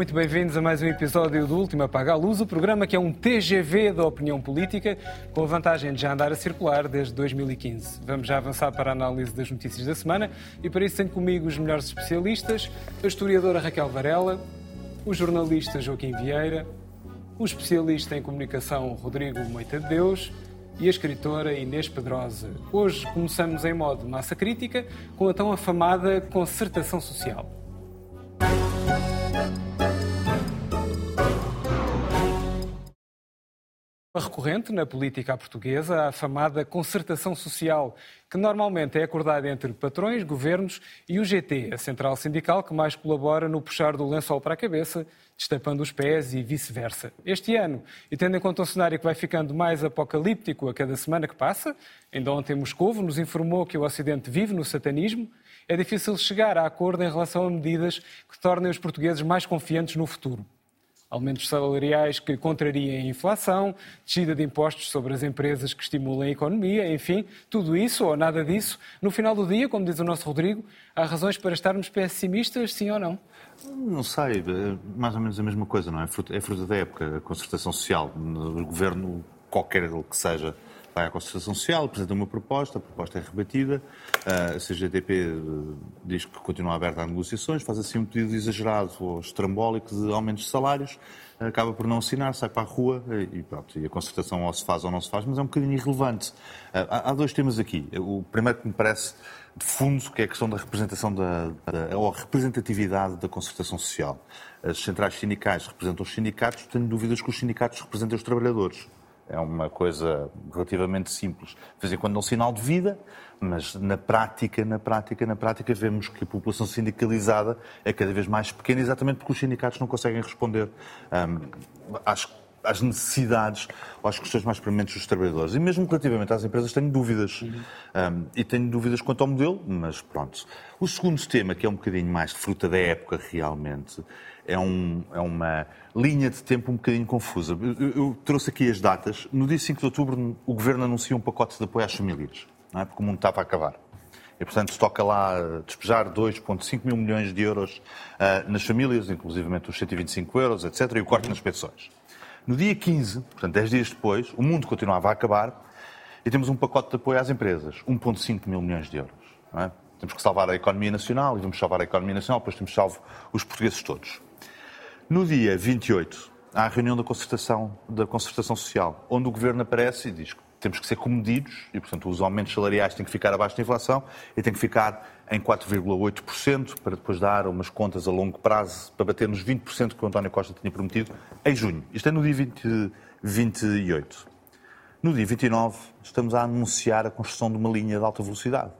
muito bem-vindos a mais um episódio do Último Apaga a Luz, o programa que é um TGV da opinião política, com a vantagem de já andar a circular desde 2015. Vamos já avançar para a análise das notícias da semana e para isso tenho comigo os melhores especialistas, a historiadora Raquel Varela, o jornalista Joaquim Vieira, o especialista em comunicação Rodrigo Moita de Deus e a escritora Inês Pedrosa. Hoje começamos em modo massa crítica com a tão afamada concertação social. Recorrente na política portuguesa a afamada concertação social, que normalmente é acordada entre patrões, governos e o GT, a central sindical que mais colabora no puxar do lençol para a cabeça, destapando os pés e vice-versa. Este ano, e tendo em conta um cenário que vai ficando mais apocalíptico a cada semana que passa, ainda ontem Moscovo nos informou que o Ocidente vive no satanismo, é difícil chegar a acordo em relação a medidas que tornem os portugueses mais confiantes no futuro aumentos salariais que contrariem a inflação, descida de impostos sobre as empresas que estimulem a economia, enfim, tudo isso ou nada disso. No final do dia, como diz o nosso Rodrigo, há razões para estarmos pessimistas, sim ou não? Não sei, é mais ou menos a mesma coisa, não é? É fruto da época, a concertação social, o governo, qualquer que seja, vai à concertação social, apresenta uma proposta, a proposta é rebatida, a CGTP eh, diz que continua aberta a negociações, faz assim um pedido exagerado ou estrambólico de aumentos de salários, acaba por não assinar, sai para a rua eh, e pronto, e a concertação ou se faz ou não se faz, mas é um bocadinho irrelevante. Eh, há dois temas aqui. O primeiro que me parece de fundo, que é a questão da representação da, da ou representatividade da concertação social. As centrais sindicais representam os sindicatos, tenho dúvidas que os sindicatos representem os trabalhadores. É uma coisa relativamente simples. De vez em quando é um sinal de vida, mas na prática, na prática, na prática, vemos que a população sindicalizada é cada vez mais pequena, exatamente porque os sindicatos não conseguem responder um, às, às, necessidades ou às questões mais prementes dos trabalhadores. E mesmo relativamente às empresas, tenho dúvidas. Um, e tenho dúvidas quanto ao modelo, mas pronto. O segundo tema, que é um bocadinho mais de fruta da época realmente, é, um, é uma linha de tempo um bocadinho confusa. Eu, eu, trouxe aqui as datas. No dia 5 de outubro, o Governo anuncia um pacote de apoio às famílias, não é? porque o mundo estava a acabar. E, portanto, toca lá despejar 2,5 mil milhões de euros uh, nas famílias, inclusivamente os 125 euros, etc., e o corte nas pensões. No dia 15, portanto, 10 dias depois, o mundo continuava a acabar e temos um pacote de apoio às empresas, 1,5 mil milhões de euros. É? Temos que salvar a economia nacional e vamos salvar a economia nacional, depois temos salvo os portugueses todos. No dia 28, há a reunião da concertação, da concertação social, onde o Governo aparece e diz que temos que ser comedidos e, portanto, os aumentos salariais têm que ficar abaixo da inflação e têm que ficar em 4,8% para depois dar umas contas a longo prazo para bater nos 20% que o António Costa tinha prometido em junho. Isto é no dia 20, 28. No dia 29, estamos a anunciar a construção de uma linha de alta velocidade.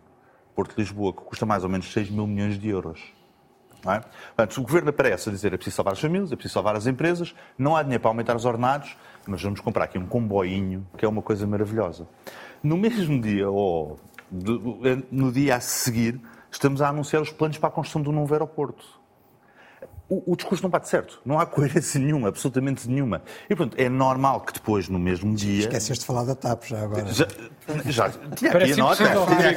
Porto-Lisboa, que custa mais ou menos 6 mil milhões de euros. Não é? Portanto, o governo aparece a dizer é preciso salvar as famílias, é preciso salvar as empresas, não há dinheiro para aumentar os ordenados, mas vamos comprar aqui um comboinho, que é uma coisa maravilhosa. No mesmo dia, ou no dia a seguir, estamos a anunciar os planos para a construção de um novo aeroporto o, o, discurso não bate certo. Não há coerência nenhuma, absolutamente nenhuma. E, portanto, é normal que depois, no mesmo dia... Esqueceste de falar da TAP já agora. Já, já tinha aqui a nota. Tinha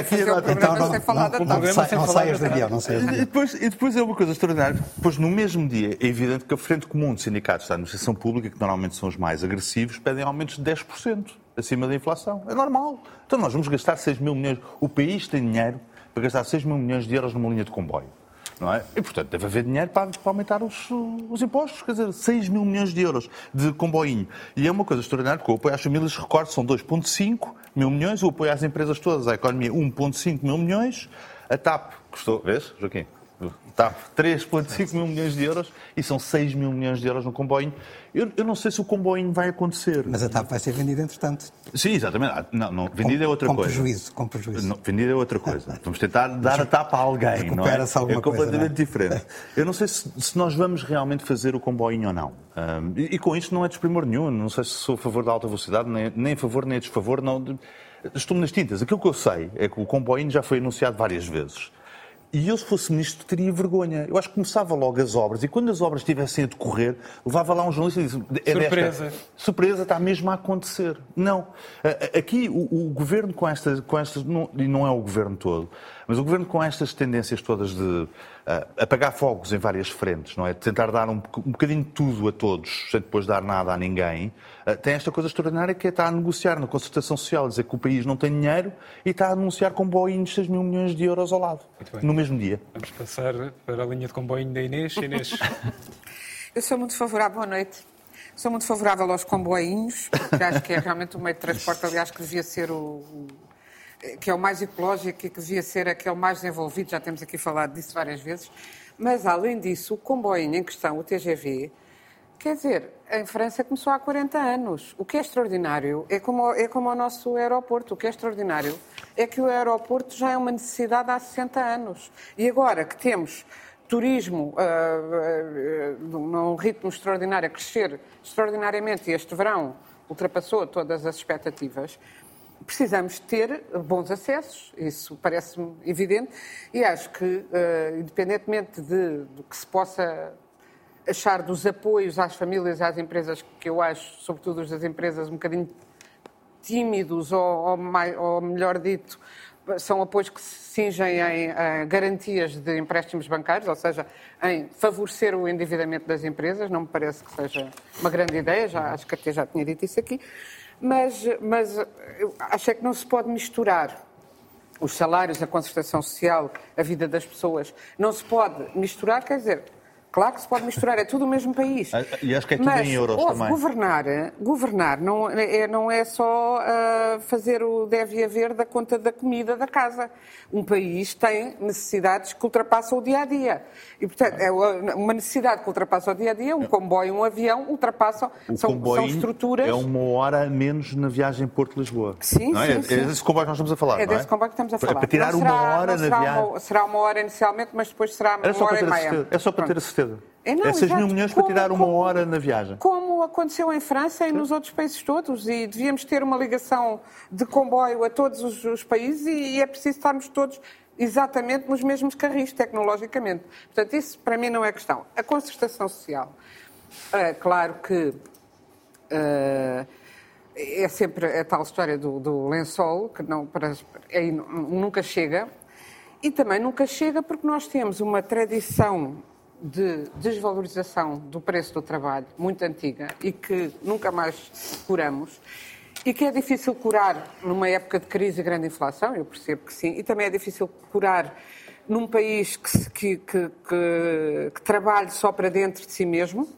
aqui a nota. Então, não, não, saias de avião, não saias avião. E depois, e depois é uma coisa extraordinária. Depois, no mesmo dia, é evidente que a Frente Comum de Sindicatos da Administração Pública, que normalmente são os mais agressivos, pedem aumentos de 10% acima da inflação. É normal. Então nós vamos gastar 6 mil milhões. O país tem dinheiro para gastar 6 mil milhões de euros numa linha de comboio não é? E, portanto, deve haver dinheiro para, para aumentar os, os, impostos, quer dizer, 6 mil milhões de euros de comboinho. E é uma coisa extraordinária, porque o apoio às famílias, recordo, são 2,5 mil milhões, o apoio às empresas todas, à economia, 1,5 mil milhões, a TAP custou, vês, Joaquim? TAP, 3,5 mil milhões de euros e são 6 mil milhões de euros no comboio. Eu, eu, não sei se o comboio vai acontecer. Mas a TAP vai ser vendida entretanto. Sim, exatamente. Ah, não, não, vendida é outra com coisa. Prejuízo, com prejuízo. Não, vendida é outra coisa. Vamos tentar dar a TAP a alguém. Não é? é completamente coisa, é? diferente. Eu não sei se, se, nós vamos realmente fazer o comboio ou não. Um, e, e, com isto não é desprimor nenhum. Não sei se sou a favor da alta velocidade, nem, nem a favor nem a desfavor. Não, estou nas tintas. Aquilo que eu sei é que o comboio já foi anunciado várias vezes E eu, se fosse ministro, teria vergonha. Eu acho que começava logo as obras e quando as obras estivessem a decorrer, levava lá um jornalista e disse: é Surpresa. Desta, surpresa, está mesmo a acontecer. Não. Aqui, o, o governo com estas. Com estas não, e não é o governo todo, mas o governo com estas tendências todas de uh, apagar fogos em várias frentes, não é? De tentar dar um, um bocadinho de tudo a todos, sem depois dar nada a ninguém, tem esta coisa extraordinária que é estar a negociar na concertação social, dizer que o país não tem dinheiro e está a anunciar comboinhos 6 mil milhões de euros ao lado, no mesmo dia. Vamos passar para a linha de comboinho da Inês. Inês. Eu sou muito favorável, boa noite. Sou muito favorável aos comboinhos, porque acho que é realmente o meio de transporte, aliás, que devia ser o, que é o mais ecológico e que devia ser aquele mais desenvolvido, já temos aqui falado disso várias vezes. Mas, além disso, o comboio em questão, o TGV, quer dizer, em França começou há 40 anos. O que é extraordinário é como, é como o nosso aeroporto. O que é extraordinário é que o aeroporto já é uma necessidade há 60 anos. E agora que temos turismo uh, uh, num ritmo extraordinário, a crescer extraordinariamente, e este verão ultrapassou todas as expectativas, precisamos ter bons acessos, isso parece-me evidente, e acho que, uh, independentemente de, do que se possa achar dos apoios às famílias às empresas, que eu acho, sobretudo os das empresas, um bocadinho tímidos, ou, ou, mais, ou melhor dito, são apoios que se cingem em uh, garantias de empréstimos bancários, ou seja, em favorecer o endividamento das empresas, não me parece que seja uma grande ideia, já, acho que até já tinha dito isso aqui mas, mas acho é que não se pode misturar os salários, a concertação social, a vida das pessoas. Não se pode misturar, quer dizer, Claro que se pode misturar, é tudo o mesmo país. Ah, e acho que é tudo Mas, em euros também. Governar, governar não é, não é só uh, fazer o deve haver da conta da comida da casa. Um país tem necessidades que ultrapassam o dia a dia. E, portanto, é uma necessidade que ultrapassa o dia a dia, um comboio, um avião, ultrapassam. O são, são estruturas. É uma hora menos na viagem Porto-Lisboa. Sim, não é? sim, sim. É desse comboio que nós estamos a falar. É desse comboio que estamos a falar. Para tirar será, uma hora na viagem. Uma, será uma hora inicialmente, mas depois será uma hora e meia. É só para ter a certeza. É, não, é 6 mil milhões para tirar uma como, hora na viagem. Como aconteceu em França e nos outros países todos. E devíamos ter uma ligação de comboio a todos os, os países e, e, é preciso estarmos todos exatamente nos mesmos carris, tecnologicamente. Portanto, isso para mim não é questão. A concertação social, é claro que uh, é sempre a tal história do, do lençol, que não, para, é, nunca chega. E também nunca chega porque nós temos uma tradição de desvalorização do preço do trabalho muito antiga e que nunca mais curamos e que é difícil curar numa época de crise e grande inflação, eu percebo que sim, e também é difícil curar num país que, que, que, que trabalhe só para dentro de si mesmo.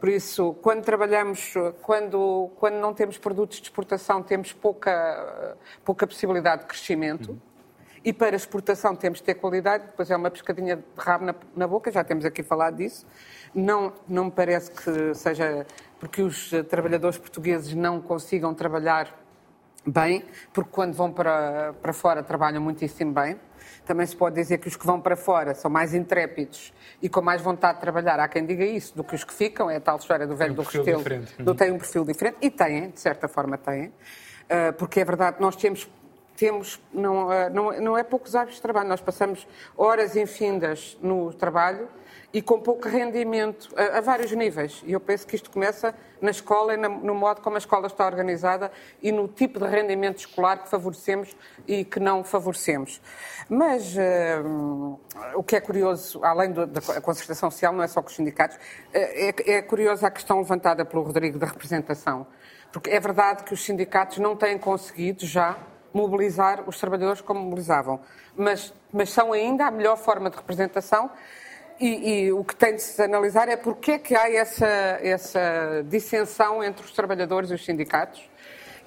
Por isso, quando trabalhamos, quando, quando não temos produtos de exportação, temos pouca, pouca possibilidade de crescimento. Uhum. E para exportação temos de ter qualidade, depois é uma pescadinha de rabo na, na, boca, já temos aqui falado disso. Não, não me parece que seja porque os trabalhadores portugueses não consigam trabalhar bem, porque quando vão para, para fora trabalham muitíssimo bem. Também se pode dizer que os que vão para fora são mais intrépidos e com mais vontade de trabalhar. Há quem diga isso do que os que ficam. É a tal história do velho um do Restelo. Do tem um perfil diferente. E têm, de certa forma têm. Ah, porque é verdade, nós temos temos, não, eh, não, não é poucos hábitos de trabalho, nós passamos horas infindas no trabalho e com pouco rendimento, a, a, vários níveis. E eu penso que isto começa na escola e na, no modo como a escola está organizada e no tipo de rendimento escolar que favorecemos e que não favorecemos. Mas uh, o que é curioso, além do, da concertação social, não é só com os sindicatos, uh, é, é curiosa a questão levantada pelo Rodrigo da representação. Porque é verdade que os sindicatos não têm conseguido já mobilizar os trabalhadores como mobilizavam. Mas, mas são ainda a melhor forma de representação e, e, o que tem de se analisar é porque é que há essa, essa dissensão entre os trabalhadores e os sindicatos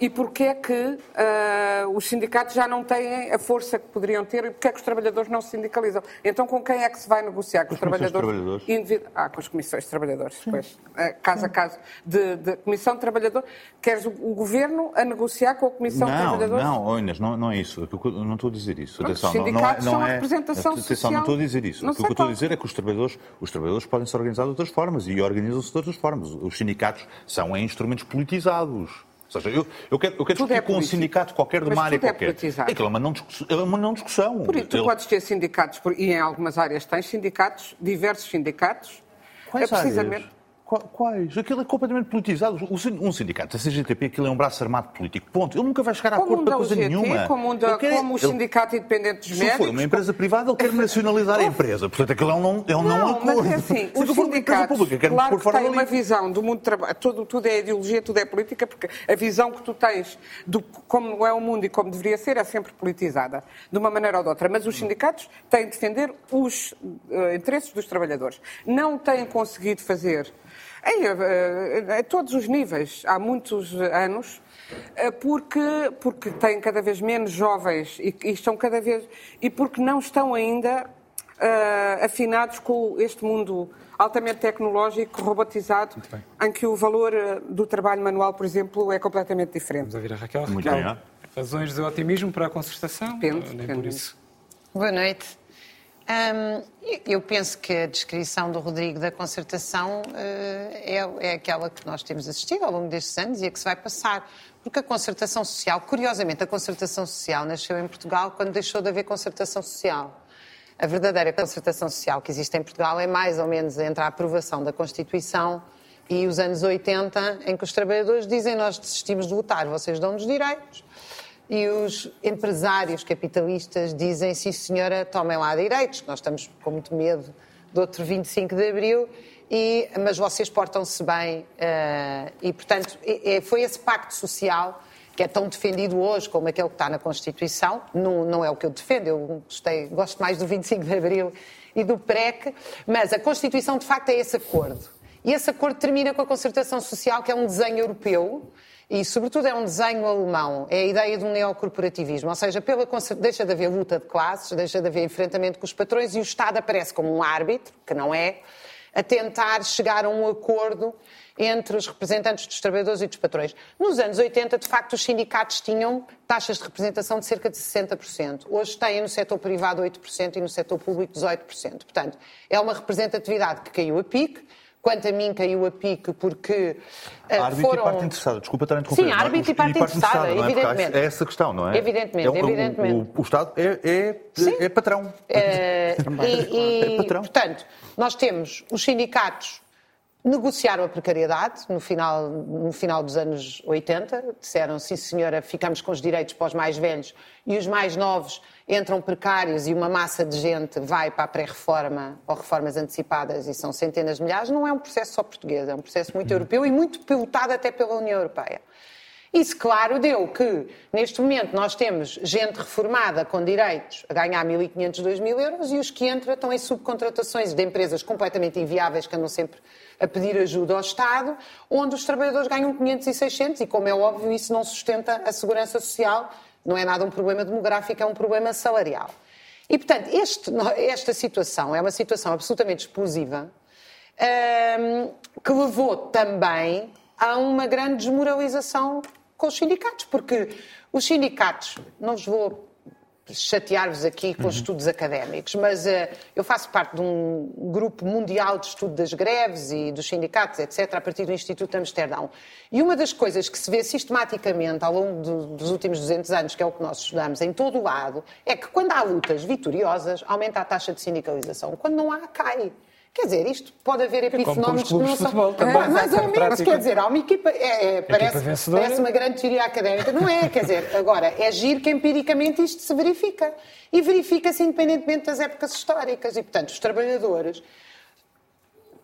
e porque é que uh, os sindicatos já não têm a força que poderiam ter e porque é que os trabalhadores não se sindicalizam. Então, com quem é que se vai negociar? Com os trabalhadores? trabalhadores. Individu... Ah, com as comissões de trabalhadores, depois, uh, caso a caso. De, de, comissão de trabalhadores. Queres o, o, governo a negociar com a comissão não, de trabalhadores? Não, Inês, não, não é isso. Eu não estou a dizer isso. Atenção, os sindicatos não, não, é, não é, a representação atenção, social. não estou a dizer isso. O que eu estou a dizer é que os trabalhadores, os trabalhadores podem se organizar de outras formas e organizam-se de outras formas. Os sindicatos são instrumentos politizados Ou seja, eu, eu quero, eu quero discutir é com um sindicato qualquer de uma área é qualquer. Politizado. É, é uma não, discussão, é uma não discussão. Por isso, tu Ele... podes ter sindicatos, e em algumas áreas tens sindicatos, diversos sindicatos. Quais é precisamente... Áreas? Quais? Aquilo é completamente politizado. Um sindicato, a CGTP, aquilo é um braço armado político. Ponto. Ele nunca vai chegar a acordo para coisa GT, nenhuma. Como, da, quero... como o Sindicato Independente dos Médicos. Se for uma empresa privada, ele quer nacionalizar a empresa. Portanto, aquilo é um não, é um não, não acordo. Mas é assim, os sindicatos, pública, claro que têm uma visão do mundo do trabalho. Tudo, tudo é ideologia, tudo é política, porque a visão que tu tens de como é o mundo e como deveria ser é sempre politizada, de uma maneira ou de outra. Mas os sindicatos têm de defender os uh, interesses dos trabalhadores. Não têm conseguido fazer em, a, a todos os níveis, há muitos anos, eh, porque, porque têm cada vez menos jovens e, e estão cada vez. e porque não estão ainda uh, afinados com este mundo altamente tecnológico, robotizado, em que o valor eh, do trabalho manual, por exemplo, é completamente diferente. Vamos ouvir a Raquel. Muito Raquel, bem. Razões de otimismo para a concertação? Depende, Nem por isso. Boa noite. Eu penso que a descrição do Rodrigo da concertação uh, é, é, aquela que nós temos assistido ao longo destes anos e a que se vai passar. Porque a concertação social, curiosamente, a concertação social nasceu em Portugal quando deixou de haver concertação social. A verdadeira concertação social que existe em Portugal é mais ou menos entre a aprovação da Constituição e os anos 80, em que os trabalhadores dizem nós desistimos de votar, vocês dão-nos direitos e os empresários capitalistas dizem, sim senhora, tomem lá direitos, nós estamos com muito medo do outro 25 de Abril, e, mas vocês portam-se bem. Uh, e, portanto, foi esse pacto social que é tão defendido hoje como aquele que está na Constituição, não, não é o que eu defendo, eu gostei, gosto mais do 25 de Abril e do PREC, mas a Constituição de facto é esse acordo. E esse acordo termina com a concertação social, que é um desenho europeu, e, sobretudo, é um desenho alemão. É a ideia de um neocorporativismo. Ou seja, pela, deixa de haver luta de classes, deixa de haver enfrentamento com os patrões e o Estado aparece como um árbitro, que não é, a tentar chegar a um acordo entre os representantes dos trabalhadores e dos patrões. Nos anos 80, de facto, os sindicatos tinham taxas de representação de cerca de 60%. Hoje têm no setor privado 8% e no setor público 18%. Portanto, é uma representatividade que caiu a pique Quanto a mim, caiu a pique porque uh, árbitro foram... e parte interessada. Desculpa estar a interromper. Sim, árbitro e parte, parte interessada, é? evidentemente. É essa questão, não é? Evidentemente, é, evidentemente. O, o, o Estado é, é, é patrão. Uh, e, e, é patrão. Portanto, nós temos os sindicatos negociaram a precariedade no final, no final dos anos 80. Disseram, sim senhora, ficamos com os direitos para os mais velhos e os mais novos entram precários e uma massa de gente vai para a pré-reforma ou reformas antecipadas e são centenas de milhares. Não é um processo só português, é um processo muito europeu e muito pilotado até pela União Europeia. Isso, claro, deu que, neste momento, nós temos gente reformada com direitos a ganhar 1.500, 2.000 euros e os que entram estão em subcontratações de empresas completamente inviáveis que andam sempre a pedir ajuda ao Estado, onde os trabalhadores ganham 500 e 600 e, como é óbvio, isso não sustenta a segurança social, não é nada um problema demográfico, é um problema salarial. E, portanto, este, esta situação é uma situação absolutamente explosiva um, que levou também a uma grande desmoralização com os sindicatos, porque os sindicatos, não vos vou chatear-vos aqui com uhum. estudos académicos, mas uh, eu faço parte de um grupo mundial de estudo das greves e dos sindicatos, etc., a partir do Instituto de Amsterdão. E uma das coisas que se vê sistematicamente ao longo do, dos últimos 200 anos, que é o que nós estudamos em todo o lado, é que quando há lutas vitoriosas, aumenta a taxa de sindicalização. Quando não há, cai. Quer dizer, isto pode haver epifenómenos que não são. Também, é, mais ou menos, quer dizer, há uma equipa. É, é, parece, equipa parece uma grande teoria académica. Não é, quer dizer, agora, é giro que empiricamente isto se verifica. E verifica-se independentemente das épocas históricas. E, portanto, os trabalhadores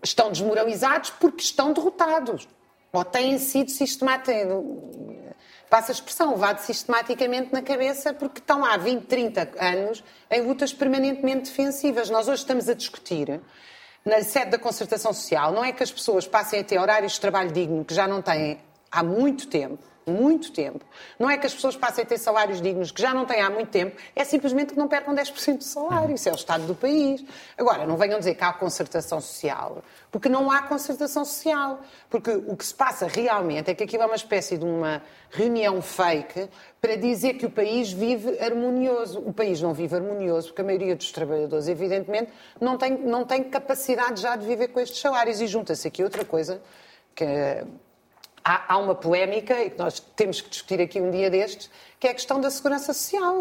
estão desmoralizados porque estão derrotados. Ou têm sido sistematicamente. Passa a expressão, levado sistematicamente na cabeça porque estão há 20, 30 anos em lutas permanentemente defensivas. Nós hoje estamos a discutir na sede da concertação social. Não é que as pessoas passem a ter horários de trabalho digno que já não têm há muito tempo, muito tempo. Não é que as pessoas passem a ter salários dignos que já não têm há muito tempo, é simplesmente que não percam 10% do salário. Isso é o estado do país. Agora, não venham dizer que há concertação social, porque não há concertação social. Porque o que se passa realmente é que aquilo é uma espécie de uma reunião fake para dizer que o país vive harmonioso. O país não vive harmonioso porque a maioria dos trabalhadores, evidentemente, não tem, não tem capacidade já de viver com estes salários. E junta-se aqui outra coisa que há, há uma polémica, e que nós temos que discutir aqui um dia destes, que é a questão da segurança social.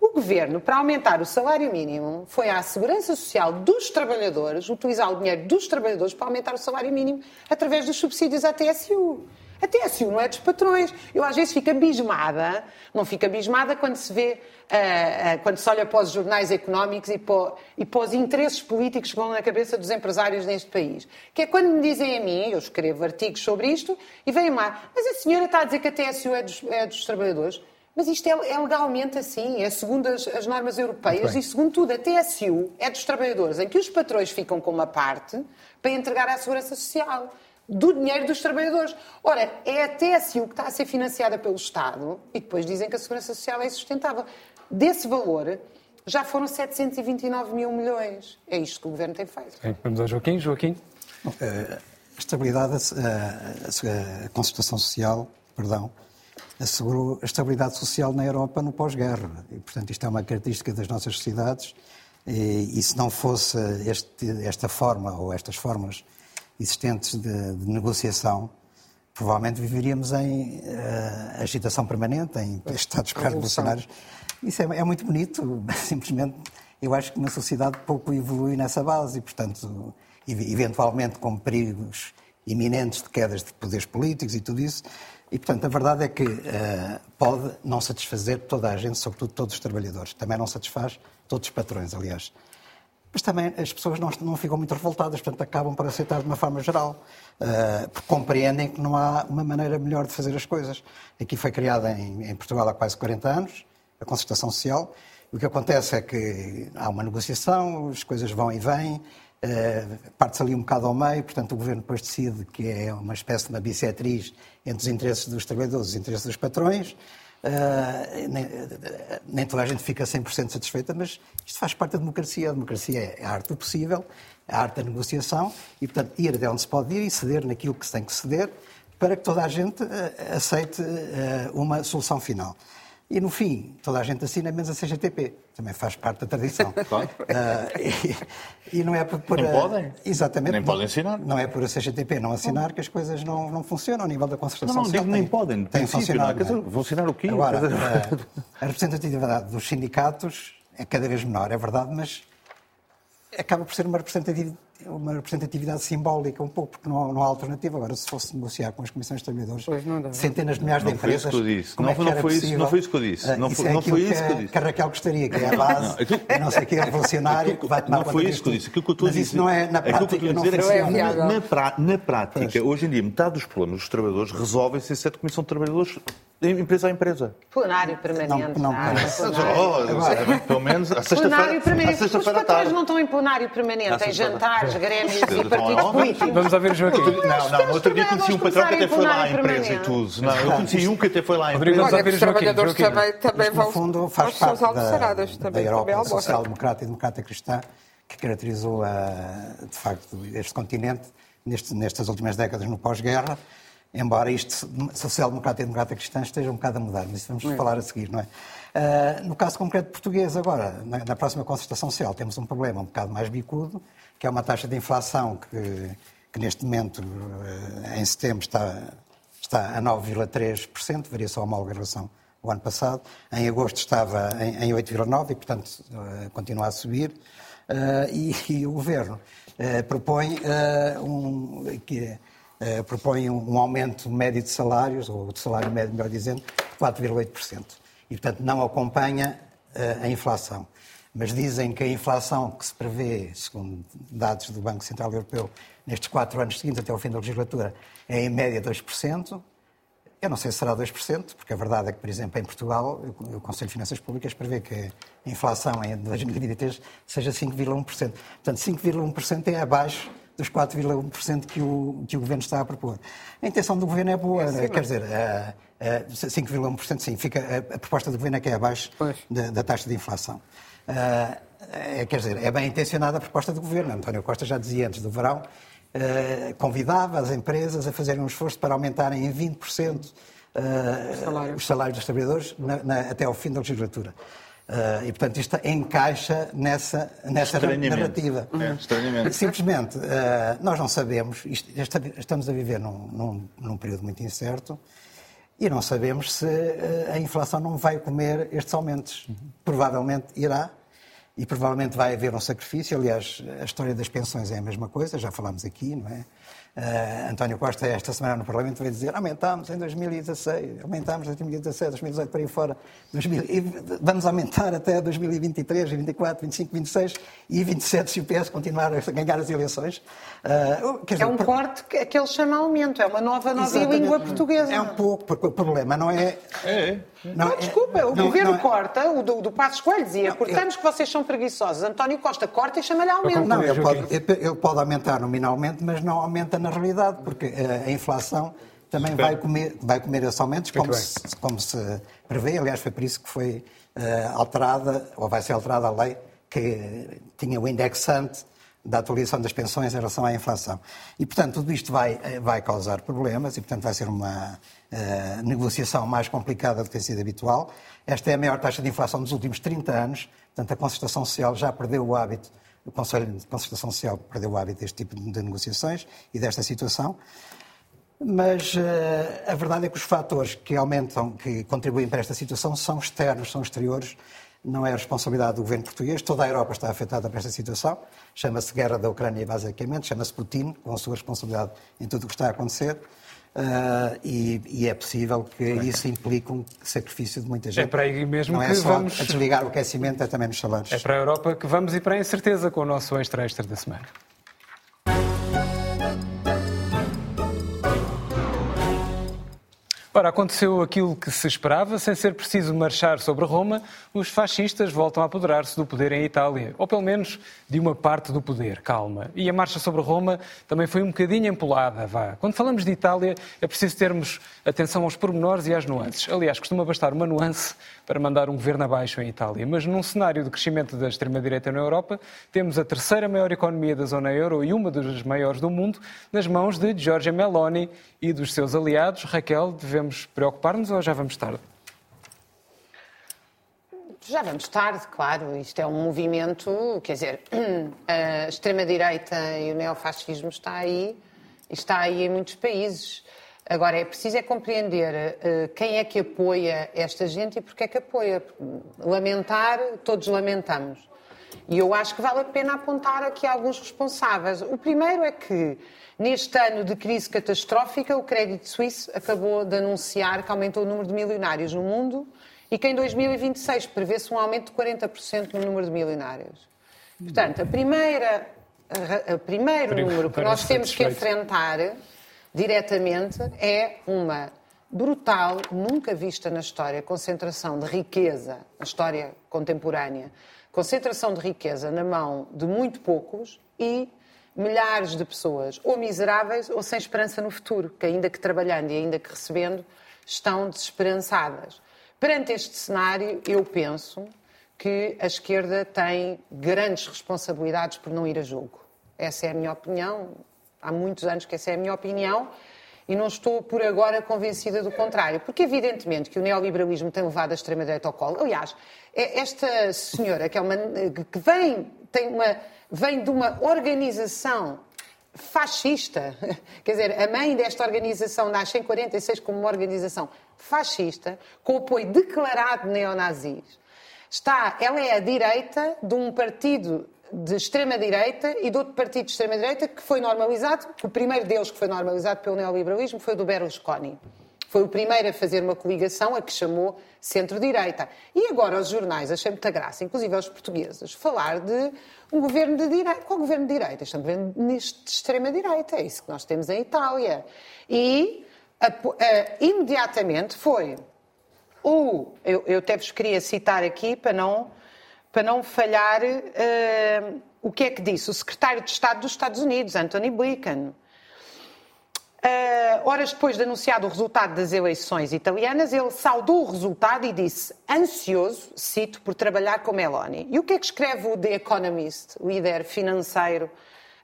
O governo, para aumentar o salário mínimo, foi à segurança social dos trabalhadores, utilizar o dinheiro dos trabalhadores para aumentar o salário mínimo através dos subsídios à TSU. A TSU não é dos patrões. Eu às vezes fico abismada, não fico abismada quando se vê, uh, uh, quando se olha para os jornais económicos e para, e para os interesses políticos que vão na cabeça dos empresários neste país. Que é quando me dizem a mim, eu escrevo artigos sobre isto, e vem lá, mas a senhora está a dizer que a TSU é dos, é dos trabalhadores? Mas isto é, é, legalmente assim, é segundo as, as normas europeias e segundo tudo. A TSU é dos trabalhadores, em que os patrões ficam com uma parte para entregar à Segurança Social do dinheiro dos trabalhadores. Ora, é a TSU que está a ser financiada pelo Estado e depois dizem que a Segurança Social é insustentável. Desse valor, já foram 729 mil milhões. É isto que o Governo tem feito. Bem, vamos ao Joaquim. Joaquim. A estabilidade, a, a concertação social, perdão, assegurou a estabilidade social na Europa no pós-guerra. E, portanto, isto é uma característica das nossas sociedades. E, e se não fosse este, esta forma ou estas formas existentes de, de negociação, provavelmente viveríamos em uh, agitação permanente, em estados revolucionários. Isso é, é, muito bonito, simplesmente eu acho que uma sociedade pouco evolui nessa base e, portanto, eventualmente com perigos iminentes de quedas de poderes políticos e tudo isso. E, portanto, a verdade é que uh, pode não satisfazer toda a gente, sobretudo todos os trabalhadores. Também não satisfaz todos os patrões, aliás mas também as pessoas não, não ficam muito revoltadas, portanto acabam por aceitar de uma forma geral, uh, porque compreendem que não há uma maneira melhor de fazer as coisas. Aqui foi criada em, em Portugal há quase 40 anos, a concertação social, o que acontece é que há uma negociação, as coisas vão e vêm, uh, parte-se ali um bocado ao meio, portanto o Governo depois decide que é uma espécie de uma bissetriz entre os interesses dos trabalhadores e os interesses dos patrões, Uh, nem, toda a gente fica 100% satisfeita, mas isto faz parte da democracia. A democracia é a arte do possível, a arte da negociação e, portanto, ir até onde se pode ir e ceder naquilo que se tem que ceder para que toda a gente uh, aceite uh, uma solução final. E, no fim, toda a gente assina, menos a CGTP. Também faz parte da tradição. Claro. Uh, e, e, não é por... por Nem podem. Exatamente. Nem podem assinar. Não é por a CGTP não assinar que as coisas não, não funcionam a nível da concertação não, não, social. Não, nem podem. Tem funcionado. Não é? Vão assinar o quê? Agora, a, a representatividade dos sindicatos é cada vez menor, é verdade, mas acaba por ser uma representatividade uma representatividade simbólica, um pouco, porque não há, não há alternativa. Agora, se fosse negociar com as comissões de trabalhadores, centenas de milhares não de empresas. Foi isso que eu disse. Não, é não, foi isso, não foi isso que eu disse. Não, foi, é não foi isso que, eu disse. Que a Raquel gostaria, que é a base, não, não sei o que é revolucionário, que vai tomar Não foi isso que eu disse. Aquilo que eu estou Mas a dizer, isso não é na prática. Aquilo que eu estou a dizer é que, na, na, na prática, hoje em dia, metade dos problemas dos trabalhadores resolvem-se em sete comissão de trabalhadores empresa a empresa. Plenário permanente. Não, não ah, oh, pelo menos a sexta-feira. Plenário permanente. Os patrões não estão em plenário permanente, em jantares, grêmios e partidos políticos. Vamos ouvir o Joaquim. Não, não, outro dia conheci um patrão que até foi lá à empresa e tudo. Não, eu conheci um que até foi lá à empresa. Olha, os trabalhadores também, também vão. No fundo, faz parte da, da Europa social-democrata e democrata cristã que caracterizou, de facto, este continente nestas últimas décadas no pós-guerra embora isto, social-democrata e democrata cristã, esteja um bocado a mudar, mas isso vamos é. falar a seguir, não é? Uh, no caso concreto português, agora, na, na, próxima concertação social, temos um problema um bocado mais bicudo, que é uma taxa de inflação que, que neste momento, uh, em setembro, está, está a 9,3%, variação homóloga em relação ao ano passado. Em agosto estava em, em 8,9% e, portanto, uh, continua a subir. E, e, o Governo propõe um, que uh, propõem um aumento médio de salários, ou de salário médio, melhor dizendo, de 4,8%. E, portanto, não acompanha uh, a inflação. Mas dizem que a inflação que se prevê, segundo dados do Banco Central Europeu, nestes quatro anos seguintes, até ao fim da legislatura, é em média 2%. Eu não sei se será 2%, porque a verdade é que, por exemplo, em Portugal, o Conselho de Finanças Públicas prevê que a inflação em 2023 seja 5,1%. Portanto, 5,1% é abaixo dos 4,1% que o, que o Governo está a propor. A intenção do Governo é boa, é quer dizer, 5,1% sim, fica, a, a, proposta do Governo é que é abaixo da, da, taxa de inflação. É, quer dizer, é bem intencionada a proposta do Governo. António Costa já dizia antes do verão, convidava as empresas a fazerem um esforço para aumentarem em 20% uh, os salários dos trabalhadores na, na, até ao fim da legislatura. Uh, e, portanto, isto encaixa nessa, nessa narrativa. É, estranhamente. Simplesmente, uh, nós não sabemos, isto, estamos a viver num, num, num, período muito incerto e não sabemos se uh, a inflação não vai comer estes aumentos. Uhum. Provavelmente irá e provavelmente vai haver um sacrifício. Aliás, a história das pensões é a mesma coisa, já falámos aqui, não é? Uh, António Costa, esta semana no Parlamento, veio dizer aumentámos em 2016, aumentámos em 2017, 2018, para aí fora, 2000, e vamos aumentar até 2023, 2024, 2025, 2026 e 27 se o PS continuar a ganhar as eleições. Uh, dizer, é um corte que, que ele chama aumento, é uma nova, nova língua portuguesa. É um pouco, porque o problema não é... É, é. Não, não, desculpa, o não, governo não, é- corta, o do, do Passos Coelho dizia, cortamos que vocês são preguiçosos. António Costa corta e chama-lhe aumento. Não, ele pode, ele pode aumentar nominalmente, mas não aumenta na realidade, porque eh, a inflação também vai comer, vai comer esses aumentos, como se, como se, prevê. Aliás, foi por isso que foi uh, alterada, ou vai ser alterada a lei, que tinha o indexante da atualização das pensões em relação à inflação. E, portanto, tudo isto vai, eh, vai causar problemas e, portanto, vai ser uma uh, negociação mais complicada do que tem sido habitual. Esta é a maior taxa de inflação dos últimos 30 anos, portanto, a concertação social já perdeu o hábito, o Conselho de Concertação Social perdeu o hábito deste tipo de negociações e desta situação. Mas uh, a verdade é que os fatores que aumentam, que contribuem para esta situação, são externos, são exteriores não é a responsabilidade do governo português. Toda a Europa está afetada por esta situação. Chama-se guerra da Ucrânia, basicamente. Chama-se Putin, com a sua responsabilidade em tudo o que está a acontecer. Uh, e, e, é possível que isso implique um sacrifício de muita gente. É para aí mesmo não que é só vamos... a desligar o aquecimento, é também nos salários. É para a Europa que vamos e para a incerteza com o nosso extra-extra da semana. Ora, aconteceu aquilo que se esperava, sem ser preciso marchar sobre Roma, os fascistas voltam a apoderar-se do poder em Itália, ou pelo menos de uma parte do poder, calma. E a marcha sobre Roma também foi um bocadinho empolada, vá. Quando falamos de Itália, é preciso termos atenção aos pormenores e às nuances. Aliás, costuma bastar uma nuance para mandar um governo abaixo em Itália. Mas num cenário de crescimento da extrema-direita na Europa, temos a terceira maior economia da zona euro e uma das maiores do mundo nas mãos de Giorgia Meloni e dos seus aliados. Raquel, devemos preocupar-nos ou já vamos tarde? Já vamos tarde, claro. Isto é um movimento, quer dizer, a extrema-direita e o neofascismo está aí, está aí em muitos países. Agora, é preciso é compreender uh, quem é que apoia esta gente e porque é que apoia. Lamentar, todos lamentamos. E eu acho que vale a pena apontar aqui alguns responsáveis. O primeiro é que, neste ano de crise catastrófica, o Credit Suisse acabou de anunciar que aumentou o número de milionários no mundo e que em 2026 prevê-se um aumento de 40% no número de milionários. Portanto, a primeira, a, primeiro número que nós temos que enfrentar diretamente é uma brutal, nunca vista na história, concentração de riqueza, na história contemporânea, concentração de riqueza na mão de muito poucos e milhares de pessoas, ou miseráveis ou sem esperança no futuro, que ainda que trabalhando e ainda que recebendo, estão desesperançadas. Perante este cenário, eu penso que a esquerda tem grandes responsabilidades por não ir a jogo. Essa é a minha opinião há muitos anos que essa é a minha opinião e não estou por agora convencida do contrário, porque evidentemente que o neoliberalismo tem levado a extrema-direita ao colo. Aliás, é esta senhora que, é uma, que vem, tem uma, vem de uma organização fascista, quer dizer, a mãe desta organização nasce em 46 como uma organização fascista, com apoio declarado de neonazis. Está, ela é a direita de um partido de extrema-direita e de outro partido de extrema-direita que foi normalizado, o primeiro deles que foi normalizado pelo neoliberalismo foi o do Berlusconi. Foi o primeiro a fazer uma coligação a que chamou centro-direita. E agora os jornais acham muita graça, inclusive os portugueses, falar de um governo de direita. Qual governo de direita? Estamos vendo neste de extrema-direita. É isso que nós temos em Itália. E a, a, imediatamente foi o. Eu, eu até vos queria citar aqui para não para não falhar, uh, o que é que disse o secretário de Estado dos Estados Unidos, Anthony Blinken. Uh, horas depois de anunciado o resultado das eleições italianas, ele saudou o resultado e disse, ansioso, cito, por trabalhar com Meloni. E o que é que escreve o The Economist, líder financeiro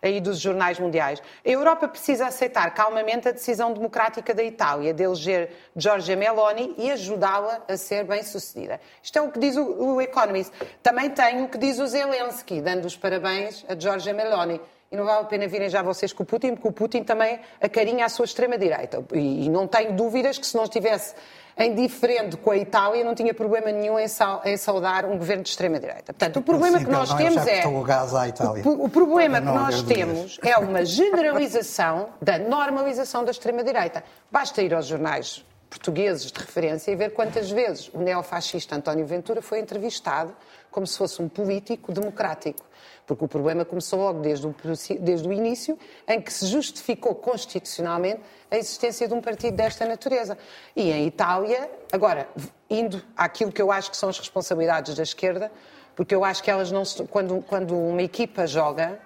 aí dos jornais mundiais. A Europa precisa aceitar calmamente a decisão democrática da Itália de eleger Giorgia Meloni e ajudá-la a ser bem-sucedida. Isto é o que diz o, Economist. Também tem o que diz o Zelensky, dando os parabéns a Giorgia Meloni. E não vale a pena virem já vocês com o Putin, porque o Putin também acarinha a sua extrema-direita. E, e não tenho dúvidas que se não estivesse em diferente com a Itália, não tinha problema nenhum em, saudar um governo de extrema-direita. Portanto, o problema que nós temos é. O, gás à Itália. o, o problema que nós temos é uma generalização da normalização da extrema-direita. Basta ir aos jornais portugueses de referência e ver quantas vezes o neofascista António Ventura foi entrevistado como se fosse um político democrático. Porque o problema começou logo desde o, desde o início, em que se justificou constitucionalmente a existência de um partido desta natureza. E em Itália, agora, indo àquilo que eu acho que são as responsabilidades da esquerda, porque eu acho que elas não se, quando, quando uma equipa joga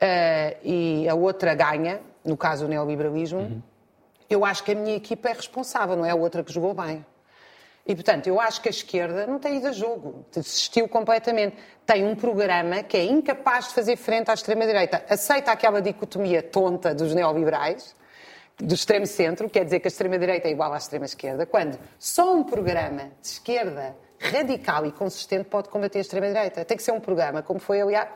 uh, e a outra ganha, no caso o neoliberalismo, uhum. eu acho que a minha equipa é responsável, não é a outra que jogou bem. E, portanto, eu acho que a esquerda não tem ido a jogo, desistiu completamente. Tem um programa que é incapaz de fazer frente à extrema-direita. Aceita aquela dicotomia tonta dos neoliberais, do extremo centro, quer dizer que a extrema-direita é igual à extrema-esquerda, quando só um programa de esquerda radical e consistente pode combater a extrema-direita. Tem que ser um programa, como foi, aliás,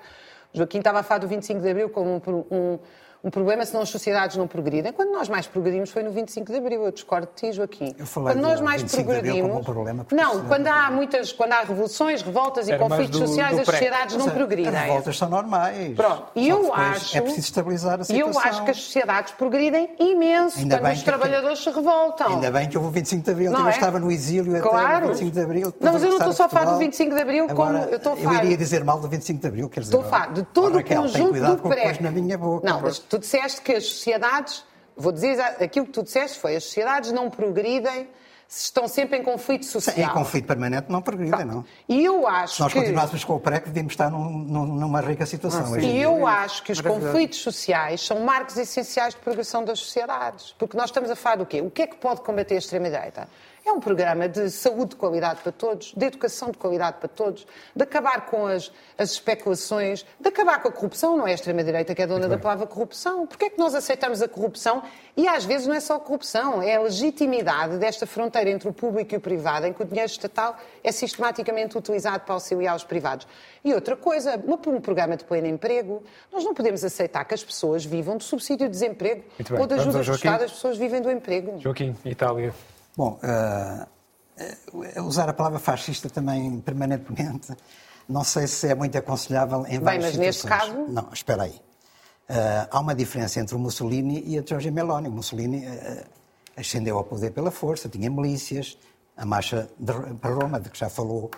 Joaquim estava a falar do 25 de Abril como um, um um problema se não as sociedades não progridem. Quando nós mais progredimos foi no 25 de Abril. Eu discordo de ti, Joaquim. Eu falei quando nós mais progredimos. Um problema, não, quando há muitas, quando há revoluções, revoltas e conflitos do, sociais, do as sociedades não progridem. As revoltas são normais. Pronto. E eu acho. É preciso estabilizar a situação. E eu acho que as sociedades progridem imenso Ainda quando os trabalhadores que... se revoltam. Ainda bem que houve o 25 de Abril. Não eu é? estava no exílio claro. até o 25 de Abril. Não, mas eu não estou só a falar do 25 de Abril Agora, como eu estou a falar. Eu iria dizer mal do 25 de Abril, quer dizer. Estou a falar de todo o conjunto do pré. na minha boca. Não, mas tu disseste que as sociedades, vou dizer aquilo que tu disseste foi, as sociedades não progridem estão sempre em conflito social. Em conflito permanente não progridem, não. E eu acho Se nós que... continuássemos com o PREC, devíamos estar num, numa rica situação. e eu acho que os conflitos sociais são marcos essenciais de progressão das sociedades. Porque nós estamos a falar do quê? O que é que pode combater a extrema-direita? É um programa de saúde de qualidade para todos, de educação de qualidade para todos, de acabar com as, as especulações, de acabar com a corrupção. Não é a extrema-direita que é dona da palavra corrupção. Porquê é que nós aceitamos a corrupção? E às vezes não é só corrupção, é a legitimidade desta fronteira entre o público e o privado, em que o dinheiro estatal é sistematicamente utilizado para auxiliar os privados. E outra coisa, um programa de pleno emprego, nós não podemos aceitar que as pessoas vivam de subsídio de desemprego ou de ajuda prestada, as pessoas vivem do emprego. Joaquim, Itália. Bom, uh, usar a palavra fascista também permanentemente, não sei se é muito aconselhável em várias Bem, mas situações. neste caso... Não, espera aí. Uh, há uma diferença entre o Mussolini e a Giorgia Meloni. O Mussolini uh, ascendeu ao poder pela força, tinha milícias, a marcha de, para Roma, de que já falou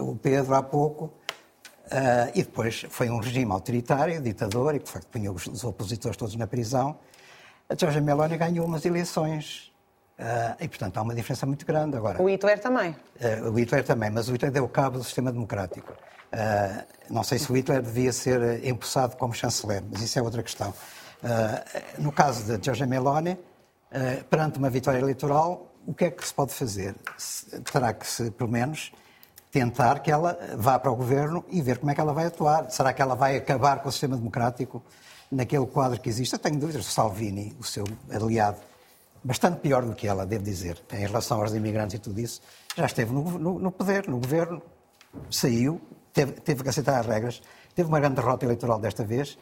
o Pedro há pouco, e depois foi um regime autoritário, ditador, e que de facto punha os, os opositores todos na prisão. A Giorgia Meloni ganhou umas eleições Uh, e, portanto, há uma diferença muito grande agora. O Hitler também. Uh, o Hitler também, mas o Hitler deu cabo do sistema democrático. Uh, não sei se o Hitler devia ser empossado como chanceler, mas isso é outra questão. no caso de Giorgia Meloni, perante uma vitória eleitoral, o que é que se pode fazer? Terá que se, pelo menos, tentar que ela vá para o governo e ver como é que ela vai atuar. Será que ela vai acabar com o sistema democrático naquele quadro que existe? Eu tenho dúvidas. Salvini, o seu aliado, bastante pior do que ela, devo dizer, em relação aos imigrantes e tudo isso, já esteve no, no, no poder, no governo, saiu, teve, teve que aceitar as regras, teve uma grande derrota eleitoral desta vez